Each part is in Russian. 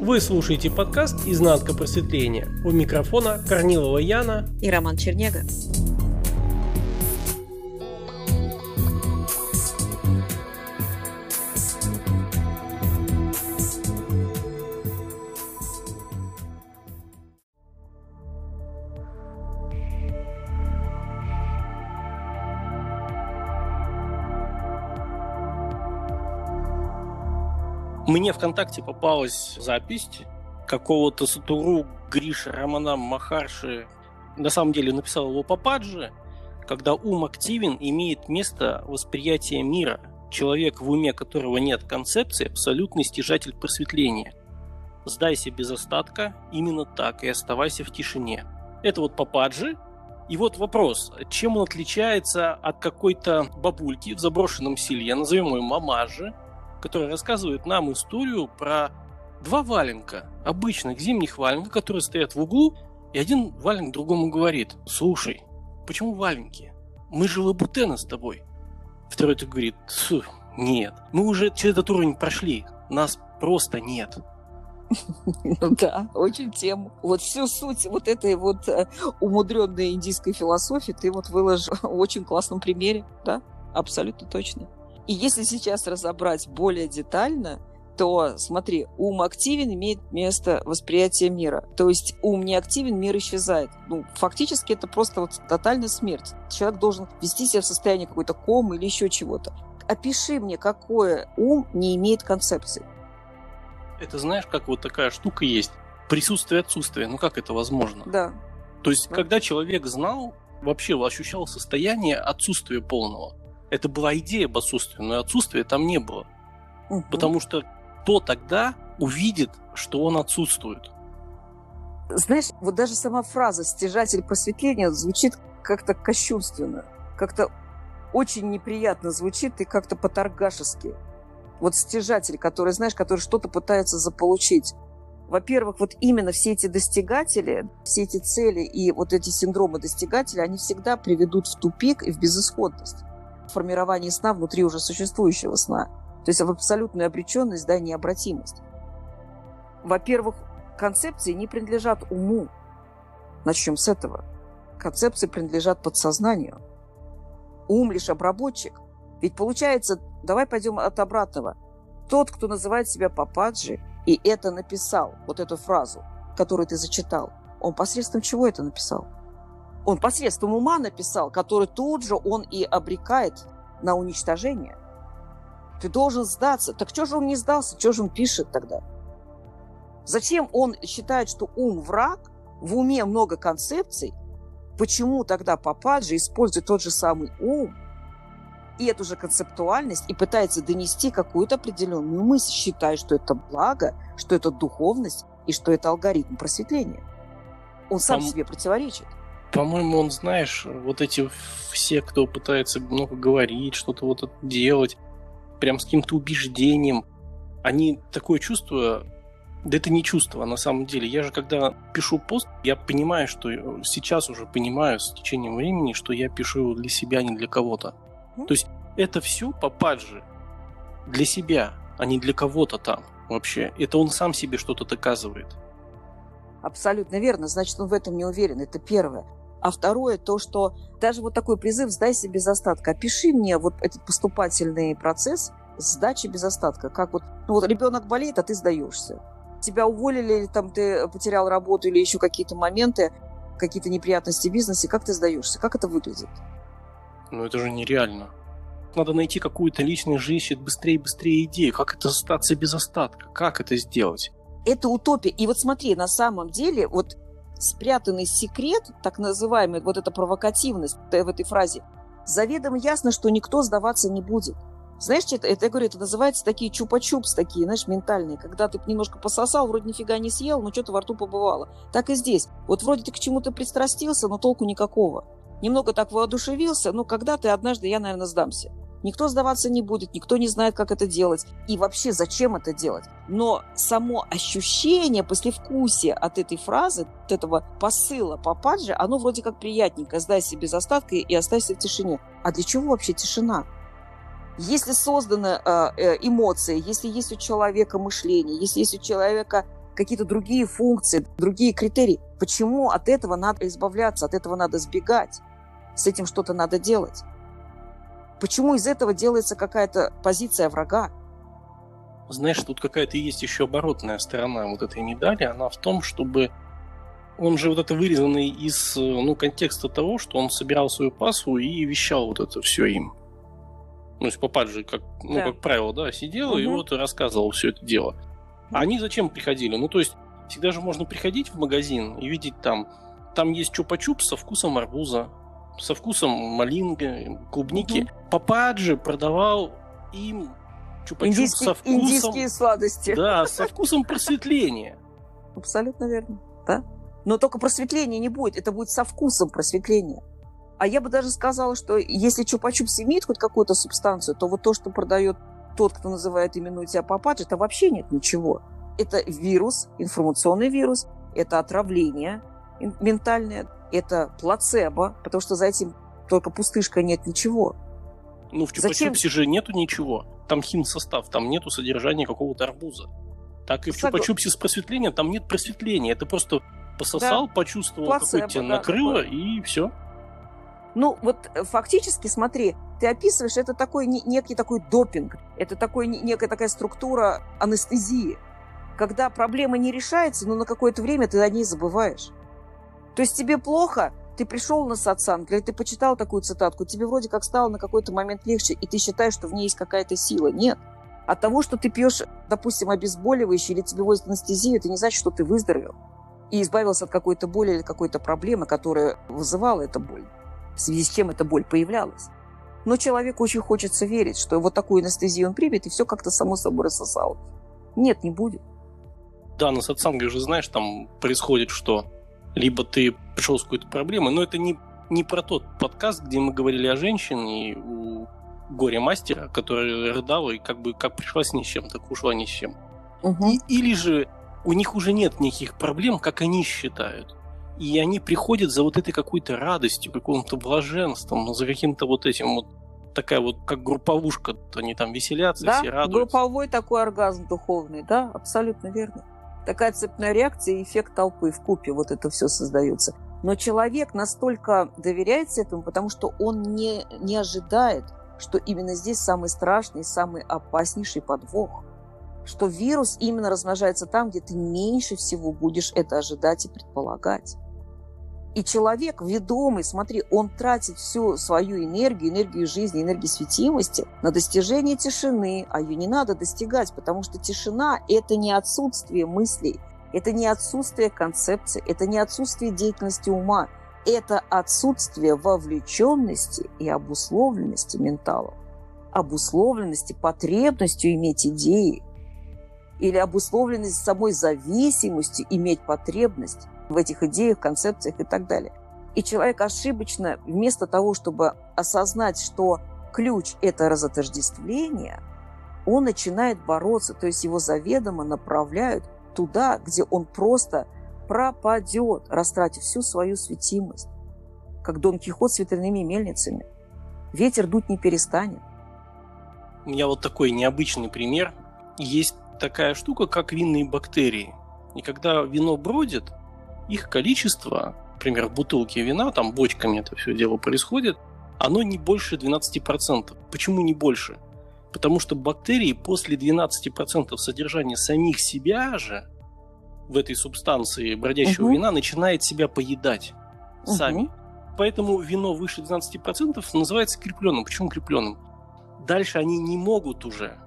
Вы слушаете подкаст «Изнанка просветления». У микрофона Корнилова Яна и Роман Чернега. Мне ВКонтакте попалась запись какого-то Сатуру Гриша Романа Махарши. На самом деле написал его Пападжи, когда ум активен, имеет место восприятие мира. Человек, в уме которого нет концепции, абсолютный стяжатель просветления. Сдайся без остатка, именно так, и оставайся в тишине. Это вот Пападжи, и вот вопрос, чем он отличается от какой-то бабульки в заброшенном селе, назовем ее мамажи, который рассказывает нам историю про два валенка, обычных зимних валенка, которые стоят в углу, и один валенок другому говорит, слушай, почему валенки? Мы же лабутены с тобой. Второй то говорит, нет, мы уже через этот уровень прошли, нас просто нет. Ну да, очень тему. Вот всю суть вот этой вот э, умудренной индийской философии ты вот выложил в очень классном примере, да, абсолютно точно. И если сейчас разобрать более детально, то смотри, ум активен, имеет место восприятие мира. То есть ум не активен, мир исчезает. Ну, фактически это просто вот тотальная смерть. Человек должен вести себя в состоянии какой-то комы или еще чего-то. Опиши мне, какое ум не имеет концепции. Это знаешь, как вот такая штука есть. Присутствие отсутствие. Ну как это возможно? Да. То есть, да. когда человек знал, вообще ощущал состояние отсутствия полного это была идея об отсутствии, но отсутствия там не было. Угу. Потому что кто тогда увидит, что он отсутствует? Знаешь, вот даже сама фраза «стяжатель просветления» звучит как-то кощунственно, как-то очень неприятно звучит и как-то по-торгашески. Вот стяжатель, который, знаешь, который что-то пытается заполучить. Во-первых, вот именно все эти достигатели, все эти цели и вот эти синдромы достигателя, они всегда приведут в тупик и в безысходность формировании сна внутри уже существующего сна. То есть в абсолютную обреченность, да, необратимость. Во-первых, концепции не принадлежат уму. Начнем с этого. Концепции принадлежат подсознанию. Ум лишь обработчик. Ведь получается, давай пойдем от обратного. Тот, кто называет себя Пападжи, и это написал, вот эту фразу, которую ты зачитал, он посредством чего это написал? Он посредством ума написал, который тут же он и обрекает на уничтожение. Ты должен сдаться. Так что же он не сдался? Что же он пишет тогда? Зачем он считает, что ум враг, в уме много концепций? Почему тогда Пападжи использует тот же самый ум и эту же концептуальность и пытается донести какую-то определенную мысль, считая, что это благо, что это духовность и что это алгоритм просветления? Он сам Пом... себе противоречит. По-моему, он, знаешь, вот эти все, кто пытается много говорить, что-то вот делать, прям с каким-то убеждением, они такое чувство, да это не чувство, а на самом деле. Я же, когда пишу пост, я понимаю, что сейчас уже понимаю с течением времени, что я пишу его для себя, а не для кого-то. Mm-hmm. То есть это все попаджи для себя, а не для кого-то там вообще. Это он сам себе что-то доказывает. Абсолютно верно. Значит, он в этом не уверен. Это первое. А второе, то, что даже вот такой призыв «сдай себе без остатка». Опиши мне вот этот поступательный процесс сдачи без остатка. Как вот, ну вот ребенок болеет, а ты сдаешься. Тебя уволили, или там ты потерял работу, или еще какие-то моменты, какие-то неприятности в бизнесе, как ты сдаешься? Как это выглядит? Ну, это же нереально. Надо найти какую-то личную жизнь, быстрее и быстрее идею. Как это остаться без остатка? Как это сделать? Это утопия. И вот смотри, на самом деле, вот спрятанный секрет, так называемый, вот эта провокативность в этой фразе, заведомо ясно, что никто сдаваться не будет. Знаешь, это, это, я говорю, это называется такие чупа-чупс такие, знаешь, ментальные, когда ты немножко пососал, вроде нифига не съел, но что-то во рту побывало. Так и здесь. Вот вроде ты к чему-то пристрастился, но толку никакого. Немного так воодушевился, но когда ты однажды, я, наверное, сдамся. Никто сдаваться не будет, никто не знает, как это делать. И вообще, зачем это делать? Но само ощущение, послевкусие от этой фразы, от этого посыла попаджи, оно вроде как приятненькое. Сдайся без остатка и оставайся в тишине. А для чего вообще тишина? Если созданы э, э, эмоции, если есть у человека мышление, если есть у человека какие-то другие функции, другие критерии. Почему от этого надо избавляться, от этого надо сбегать? С этим что-то надо делать. Почему из этого делается какая-то позиция врага? Знаешь, тут какая-то есть еще оборотная сторона вот этой медали. Она в том, чтобы он же вот это вырезанный из ну, контекста того, что он собирал свою пасу и вещал вот это все им. Ну, то есть попад же, как, ну, да. как правило, да, сидел угу. и вот рассказывал все это дело. А они зачем приходили? Ну, то есть, всегда же можно приходить в магазин и видеть там, там есть чупа-чуп со вкусом арбуза, со вкусом малинги, клубники. Угу. Пападжи продавал им чупа-чуп со вкусом... Индийские сладости. Да, со вкусом просветления. Абсолютно верно, да. Но только просветления не будет, это будет со вкусом просветления. А я бы даже сказала, что если чупа-чупс имеет хоть какую-то субстанцию, то вот то, что продает тот, кто называет именует тебя папач, это вообще нет ничего. Это вирус, информационный вирус, это отравление ментальное, это плацебо, потому что за этим только пустышка нет ничего. Ну, в чупа-чупсе же нету ничего. Там хим-состав, там нету содержания какого-то арбуза. Так и в чупа-чупсе с просветлением там нет просветления. Это просто пососал, да. почувствовал, Плацебо, какой тебя да, накрыло, такое. и все. Ну, вот э, фактически, смотри, ты описываешь, это такой некий такой допинг, это такой, некая такая структура анестезии, когда проблема не решается, но на какое-то время ты о ней забываешь. То есть тебе плохо, ты пришел на сатсанг, или ты почитал такую цитатку, тебе вроде как стало на какой-то момент легче, и ты считаешь, что в ней есть какая-то сила. Нет. От того, что ты пьешь, допустим, обезболивающее или тебе возят анестезию, это не значит, что ты выздоровел и избавился от какой-то боли или какой-то проблемы, которая вызывала эту боль, в связи с чем эта боль появлялась. Но человеку очень хочется верить, что вот такую анестезию он примет, и все как-то само собой рассосалось. Нет, не будет. Да, на сатсанге же, знаешь, там происходит что? Либо ты пришел с какой-то проблемой, но это не, не про тот подкаст, где мы говорили о женщине у горе-мастера, которая рыдала и как бы как пришла с ни с чем, так ушла ни с чем. Угу. И, или же у них уже нет никаких проблем, как они считают и они приходят за вот этой какой-то радостью, каким-то блаженством, за каким-то вот этим вот такая вот, как групповушка, они там веселятся, да? все радуются. групповой такой оргазм духовный, да, абсолютно верно. Такая цепная реакция и эффект толпы в купе, вот это все создается. Но человек настолько доверяется этому, потому что он не, не ожидает, что именно здесь самый страшный, самый опаснейший подвох. Что вирус именно размножается там, где ты меньше всего будешь это ожидать и предполагать. И человек ведомый, смотри, он тратит всю свою энергию, энергию жизни, энергию светимости на достижение тишины, а ее не надо достигать, потому что тишина – это не отсутствие мыслей, это не отсутствие концепции, это не отсутствие деятельности ума, это отсутствие вовлеченности и обусловленности ментала, обусловленности потребностью иметь идеи или обусловленность самой зависимостью иметь потребность в этих идеях, концепциях и так далее. И человек ошибочно, вместо того, чтобы осознать, что ключ – это разотождествление, он начинает бороться, то есть его заведомо направляют туда, где он просто пропадет, растратив всю свою светимость, как Дон Кихот с ветряными мельницами. Ветер дуть не перестанет. У меня вот такой необычный пример. Есть такая штука, как винные бактерии. И когда вино бродит, их количество, например, в бутылке вина, там бочками это все дело происходит, оно не больше 12%. Почему не больше? Потому что бактерии после 12% содержания самих себя же в этой субстанции бродящего угу. вина начинает себя поедать угу. сами. Поэтому вино выше 12% называется крепленным. Почему крепленным? Дальше они не могут уже.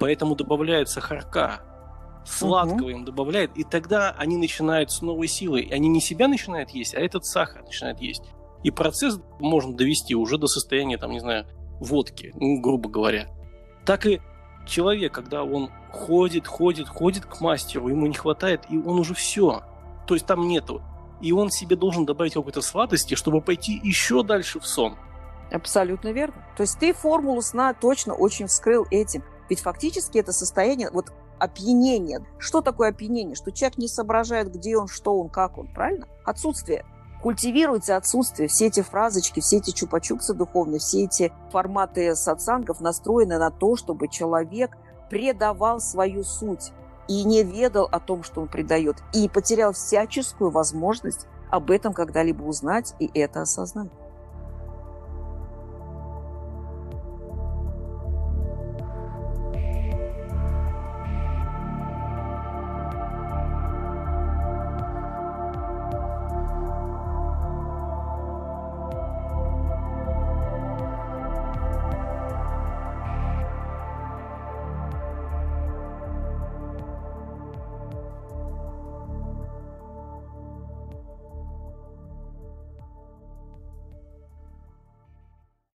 Поэтому добавляют сахарка, сладкого угу. им добавляет, и тогда они начинают с новой силой. Они не себя начинают есть, а этот сахар начинает есть. И процесс можно довести уже до состояния, там, не знаю, водки, ну, грубо говоря. Так и человек, когда он ходит, ходит, ходит к мастеру, ему не хватает, и он уже все. То есть там нету. И он себе должен добавить какой-то сладости, чтобы пойти еще дальше в сон. Абсолютно верно. То есть ты формулу сна точно очень вскрыл этим. Ведь фактически это состояние, вот опьянение. Что такое опьянение? Что человек не соображает, где он, что он, как он, правильно? Отсутствие. Культивируется отсутствие. Все эти фразочки, все эти чупа-чупсы духовные, все эти форматы сатсангов настроены на то, чтобы человек предавал свою суть. и не ведал о том, что он предает, и потерял всяческую возможность об этом когда-либо узнать и это осознать.